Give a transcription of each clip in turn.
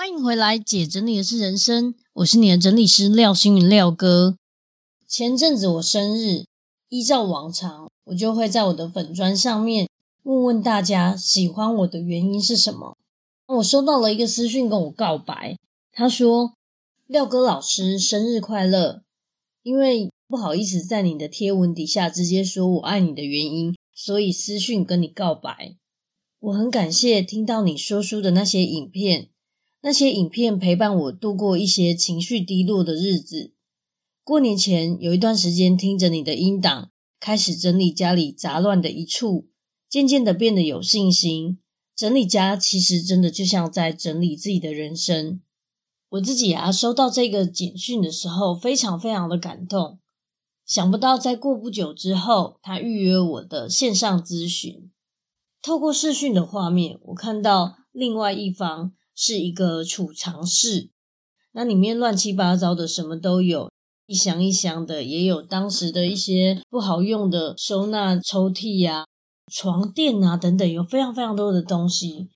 欢迎回来，姐整理的是人生。我是你的整理师廖星云廖哥。前阵子我生日，依照往常，我就会在我的粉砖上面问问大家喜欢我的原因是什么。我收到了一个私讯跟我告白，他说：“廖哥老师生日快乐！因为不好意思在你的贴文底下直接说我爱你的原因，所以私讯跟你告白。我很感谢听到你说书的那些影片。”那些影片陪伴我度过一些情绪低落的日子。过年前有一段时间听着你的音档，开始整理家里杂乱的一处，渐渐的变得有信心。整理家其实真的就像在整理自己的人生。我自己啊，收到这个简讯的时候，非常非常的感动。想不到在过不久之后，他预约我的线上咨询。透过视讯的画面，我看到另外一方。是一个储藏室，那里面乱七八糟的，什么都有，一箱一箱的，也有当时的一些不好用的收纳抽屉呀、啊、床垫啊等等，有非常非常多的东西。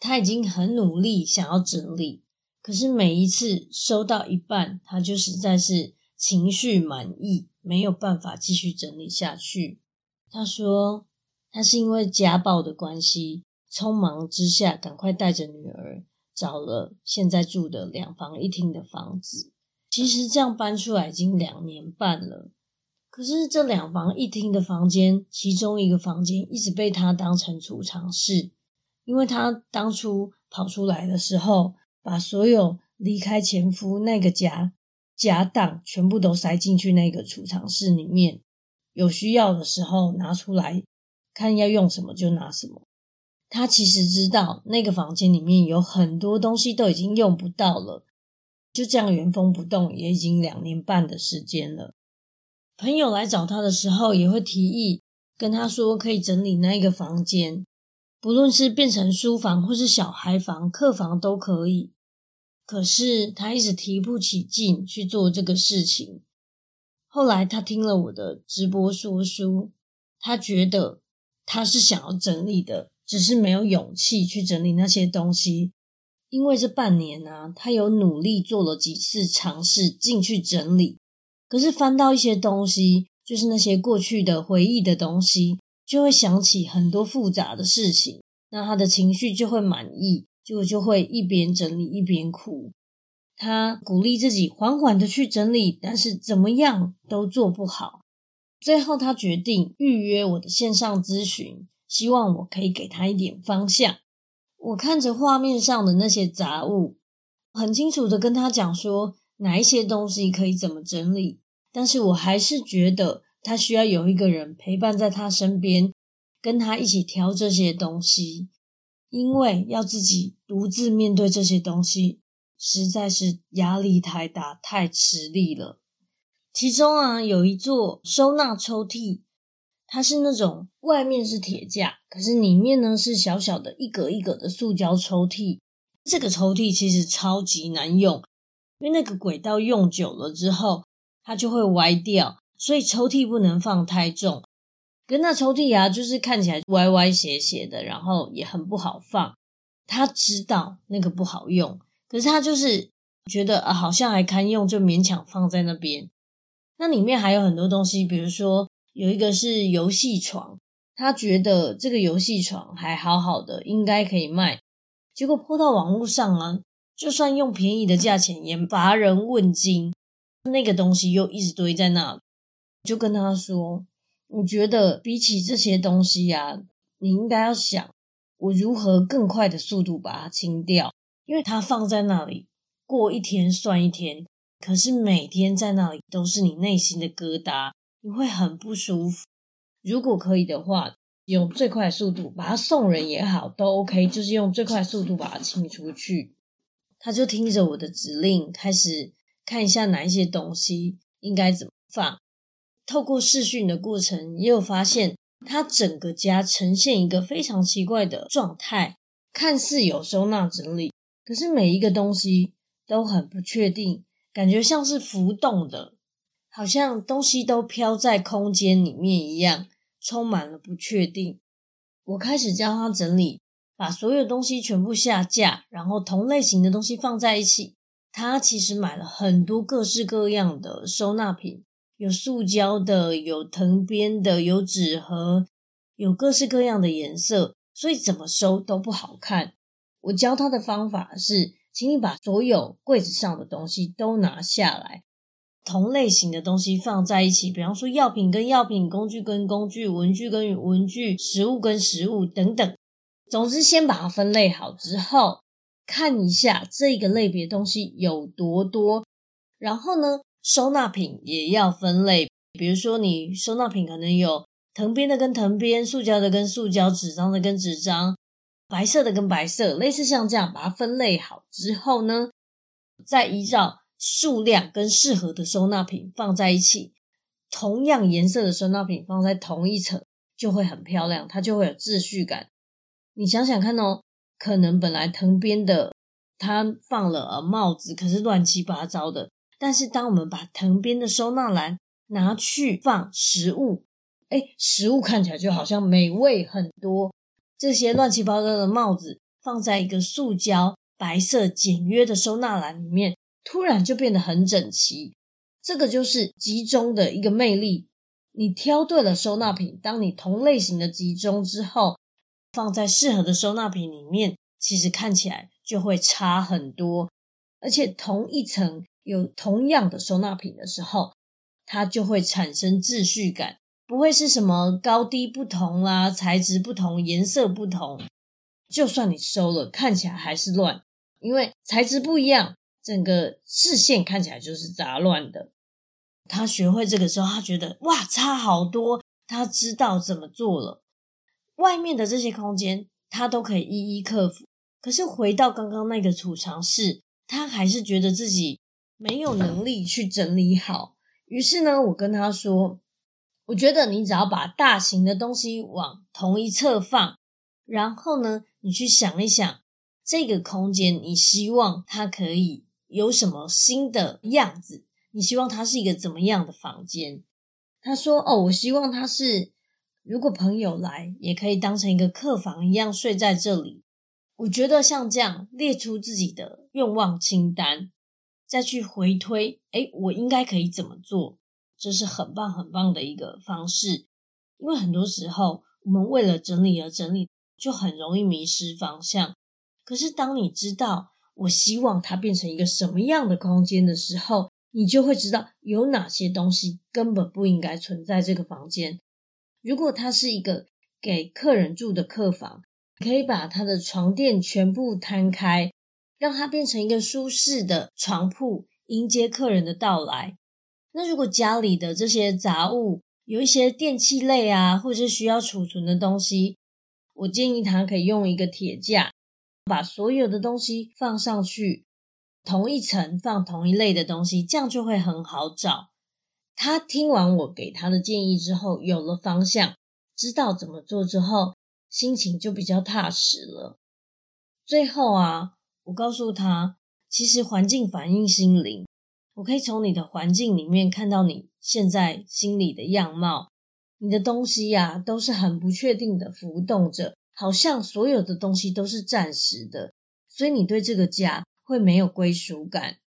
他已经很努力想要整理，可是每一次收到一半，他就实在是情绪满意，没有办法继续整理下去。他说，他是因为家暴的关系，匆忙之下赶快带着女儿。找了现在住的两房一厅的房子，其实这样搬出来已经两年半了。可是这两房一厅的房间，其中一个房间一直被他当成储藏室，因为他当初跑出来的时候，把所有离开前夫那个家家当全部都塞进去那个储藏室里面，有需要的时候拿出来，看要用什么就拿什么。他其实知道那个房间里面有很多东西都已经用不到了，就这样原封不动，也已经两年半的时间了。朋友来找他的时候，也会提议跟他说可以整理那个房间，不论是变成书房或是小孩房、客房都可以。可是他一直提不起劲去做这个事情。后来他听了我的直播说书，他觉得他是想要整理的。只是没有勇气去整理那些东西，因为这半年呢、他有努力做了几次尝试进去整理，可是翻到一些东西，就是那些过去的回忆的东西，就会想起很多复杂的事情，那他的情绪就会满意，就就会一边整理一边哭。他鼓励自己缓缓的去整理，但是怎么样都做不好。最后，他决定预约我的线上咨询。希望我可以给他一点方向。我看着画面上的那些杂物，很清楚的跟他讲说哪一些东西可以怎么整理，但是我还是觉得他需要有一个人陪伴在他身边，跟他一起挑这些东西，因为要自己独自面对这些东西，实在是压力太大，太吃力了。其中啊，有一座收纳抽屉。它是那种外面是铁架，可是里面呢是小小的一格一格的塑胶抽屉。这个抽屉其实超级难用，因为那个轨道用久了之后，它就会歪掉，所以抽屉不能放太重。跟那抽屉啊，就是看起来歪歪斜斜的，然后也很不好放。他知道那个不好用，可是他就是觉得啊，好像还堪用，就勉强放在那边。那里面还有很多东西，比如说。有一个是游戏床，他觉得这个游戏床还好好的，应该可以卖。结果泼到网络上啊，就算用便宜的价钱也乏人问津。那个东西又一直堆在那，就跟他说：“我觉得比起这些东西呀，你应该要想我如何更快的速度把它清掉，因为它放在那里，过一天算一天，可是每天在那里都是你内心的疙瘩。”你会很不舒服。如果可以的话，用最快速度把它送人也好，都 OK。就是用最快速度把它清出去。他就听着我的指令，开始看一下哪一些东西应该怎么放。透过视讯的过程，也有发现他整个家呈现一个非常奇怪的状态，看似有收纳整理，可是每一个东西都很不确定，感觉像是浮动的，好像东西都飘在空间里面一样，充满了不确定。我开始教他整理，把所有东西全部下架，然后同类型的东西放在一起。他其实买了很多各式各样的收纳品，有塑胶的，有藤编的，有纸盒，有各式各样的颜色，所以怎么收都不好看。我教他的方法是，请你把所有柜子上的东西都拿下来。同类型的东西放在一起，比方说药品跟药品、工具跟工具、文具跟文具、食物跟食物等等。总之，先把它分类好之后，看一下这个类别东西有多多。然后呢，收纳品也要分类，比如说你收纳品可能有藤编的跟藤编、塑胶的跟塑胶、纸张的跟纸张、白色的跟白色，类似像这样把它分类好之后呢，再依照。数量跟适合的收纳品放在一起，同样颜色的收纳品放在同一层就会很漂亮，它就会有秩序感。你想想看哦，可能本来藤编的它放了帽子，可是乱七八糟的。但是当我们把藤编的收纳篮拿去放食物，诶，食物看起来就好像美味很多。这些乱七八糟的帽子放在一个塑胶白色简约的收纳篮里面。突然就变得很整齐，这个就是集中的一个魅力。你挑对了收纳品，当你同类型的集中之后，放在适合的收纳品里面，其实看起来就会差很多。而且同一层有同样的收纳品的时候，它就会产生秩序感，不会是什么高低不同啦、材质不同、颜色不同。就算你收了，看起来还是乱，因为材质不一样。整个视线看起来就是杂乱的。他学会这个时候，他觉得哇，差好多。他知道怎么做了。外面的这些空间，他都可以一一克服。可是回到刚刚那个储藏室，他还是觉得自己没有能力去整理好。于是呢，我跟他说：“我觉得你只要把大型的东西往同一侧放，然后呢，你去想一想这个空间，你希望它可以。”有什么新的样子？你希望它是一个怎么样的房间？他说：“哦，我希望它是，如果朋友来，也可以当成一个客房一样睡在这里。”我觉得像这样列出自己的愿望清单，再去回推，诶，我应该可以怎么做？这是很棒很棒的一个方式。因为很多时候，我们为了整理而整理，就很容易迷失方向。可是当你知道，我希望它变成一个什么样的空间的时候，你就会知道有哪些东西根本不应该存在这个房间。如果它是一个给客人住的客房，可以把它的床垫全部摊开，让它变成一个舒适的床铺，迎接客人的到来。那如果家里的这些杂物有一些电器类啊，或者是需要储存的东西，我建议他可以用一个铁架。把所有的东西放上去，同一层放同一类的东西，这样就会很好找。他听完我给他的建议之后，有了方向，知道怎么做之后，心情就比较踏实了。最后啊，我告诉他，其实环境反映心灵，我可以从你的环境里面看到你现在心里的样貌。你的东西呀，都是很不确定的浮动着。好像所有的东西都是暂时的，所以你对这个家会没有归属感。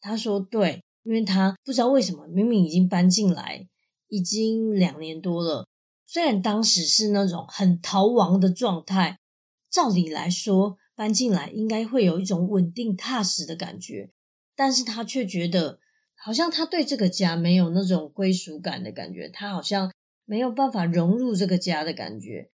他说对，因为他不知道为什么，明明已经搬进来已经两年多了，虽然当时是那种很逃亡的状态，照理来说搬进来应该会有一种稳定踏实的感觉，但是他却觉得好像他对这个家没有那种归属感的感觉，他好像没有办法融入这个家的感觉。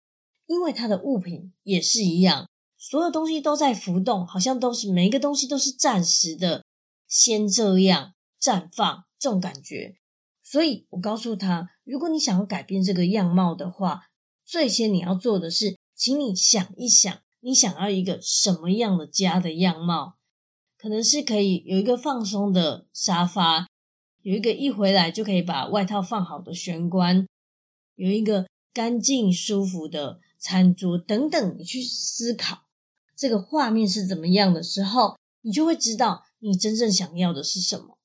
因为他的物品也是一样，所有东西都在浮动，好像都是每一个东西都是暂时的，先这样绽放这种感觉。所以我告诉他，如果你想要改变这个样貌的话，最先你要做的是，请你想一想，你想要一个什么样的家的样貌。可能是可以有一个放松的沙发，有一个一回来就可以把外套放好的玄关，有一个干净舒服的餐桌等等。你去思考这个画面是怎么样的时候，你就会知道你真正想要的是什么。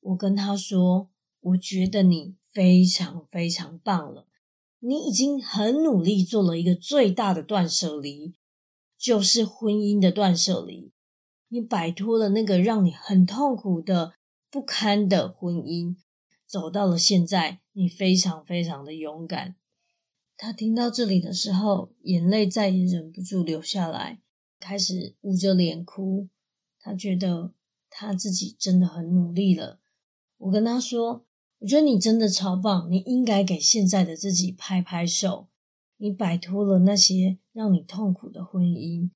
我跟他说，我觉得你非常非常棒了，你已经很努力做了一个最大的断舍离，就是婚姻的断舍离。你摆脱了那个让你很痛苦的不堪的婚姻，走到了现在，你非常非常的勇敢。他听到这里的时候，眼泪再也忍不住流下来，开始捂着脸哭。他觉得他自己真的很努力了。我跟他说：“我觉得你真的超棒，你应该给现在的自己拍拍手。你摆脱了那些让你痛苦的婚姻。”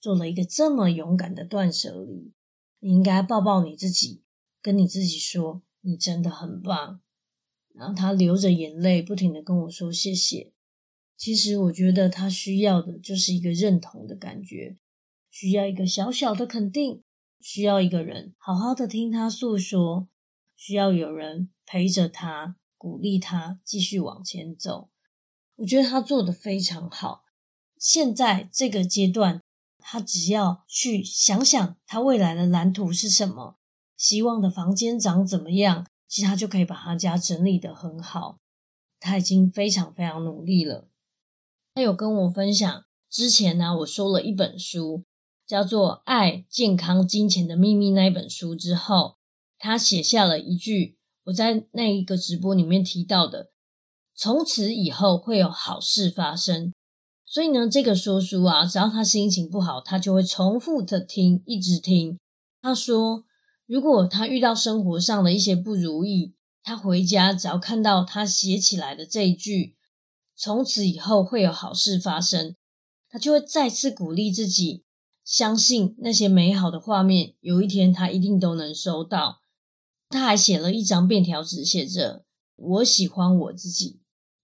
做了一个这么勇敢的断舍离，你应该抱抱你自己，跟你自己说，你真的很棒。然后他流着眼泪，不停的跟我说谢谢。其实我觉得他需要的就是一个认同的感觉，需要一个小小的肯定，需要一个人好好的听他诉说，需要有人陪着他，鼓励他继续往前走。我觉得他做的非常好。现在这个阶段。他只要去想想他未来的蓝图是什么，希望的房间长怎么样，其实他就可以把他家整理得很好。他已经非常非常努力了。他有跟我分享，之前呢，我说了一本书，叫做《爱、健康、金钱的秘密》那一本书之后，他写下了一句我在那一个直播里面提到的：从此以后会有好事发生。所以呢，这个说书啊，只要他心情不好，他就会重复的听，一直听。他说，如果他遇到生活上的一些不如意，他回家只要看到他写起来的这一句，从此以后会有好事发生，他就会再次鼓励自己，相信那些美好的画面，有一天他一定都能收到。他还写了一张便条纸，写着“我喜欢我自己”，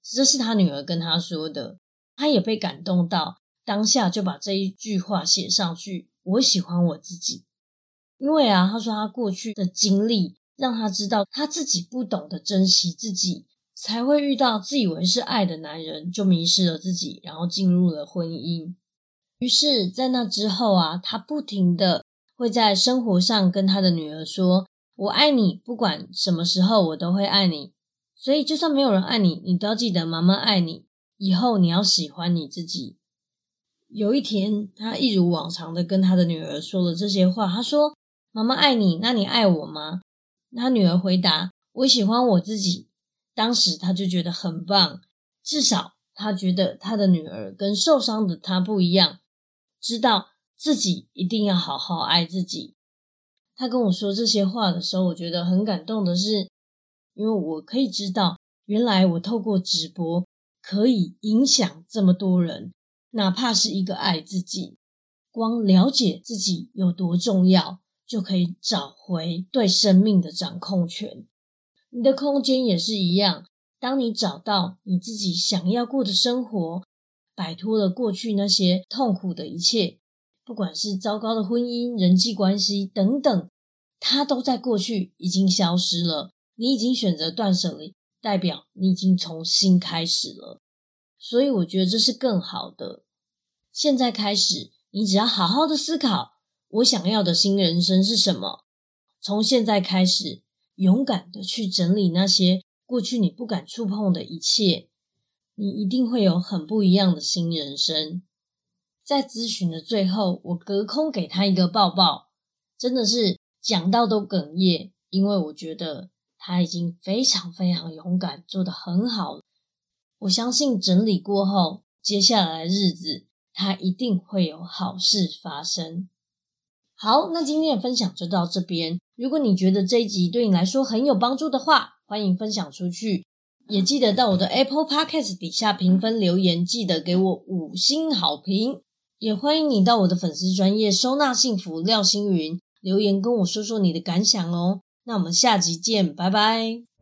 这是他女儿跟他说的。他也被感动到，当下就把这一句话写上去。我喜欢我自己，因为啊，他说他过去的经历让他知道他自己不懂得珍惜自己，才会遇到自以为是爱的男人，就迷失了自己，然后进入了婚姻。于是，在那之后啊，他不停的会在生活上跟他的女儿说：“我爱你，不管什么时候我都会爱你。所以，就算没有人爱你，你都要记得妈妈爱你。”以后你要喜欢你自己。有一天，他一如往常的跟他的女儿说了这些话。他说：“妈妈爱你，那你爱我吗？”他女儿回答：“我喜欢我自己。”当时他就觉得很棒，至少他觉得他的女儿跟受伤的他不一样，知道自己一定要好好爱自己。他跟我说这些话的时候，我觉得很感动的是，因为我可以知道，原来我透过直播。可以影响这么多人，哪怕是一个爱自己，光了解自己有多重要，就可以找回对生命的掌控权。你的空间也是一样，当你找到你自己想要过的生活，摆脱了过去那些痛苦的一切，不管是糟糕的婚姻、人际关系等等，它都在过去已经消失了。你已经选择断舍离。代表你已经从新开始了，所以我觉得这是更好的。现在开始，你只要好好的思考，我想要的新人生是什么。从现在开始，勇敢的去整理那些过去你不敢触碰的一切，你一定会有很不一样的新人生。在咨询的最后，我隔空给他一个抱抱，真的是讲到都哽咽，因为我觉得。他已经非常非常勇敢，做得很好。我相信整理过后，接下来的日子他一定会有好事发生。好，那今天的分享就到这边。如果你觉得这一集对你来说很有帮助的话，欢迎分享出去，也记得到我的 Apple Podcast 底下评分留言，记得给我五星好评。也欢迎你到我的粉丝专业收纳幸福廖星云留言跟我说说你的感想哦。那我们下集见，拜拜。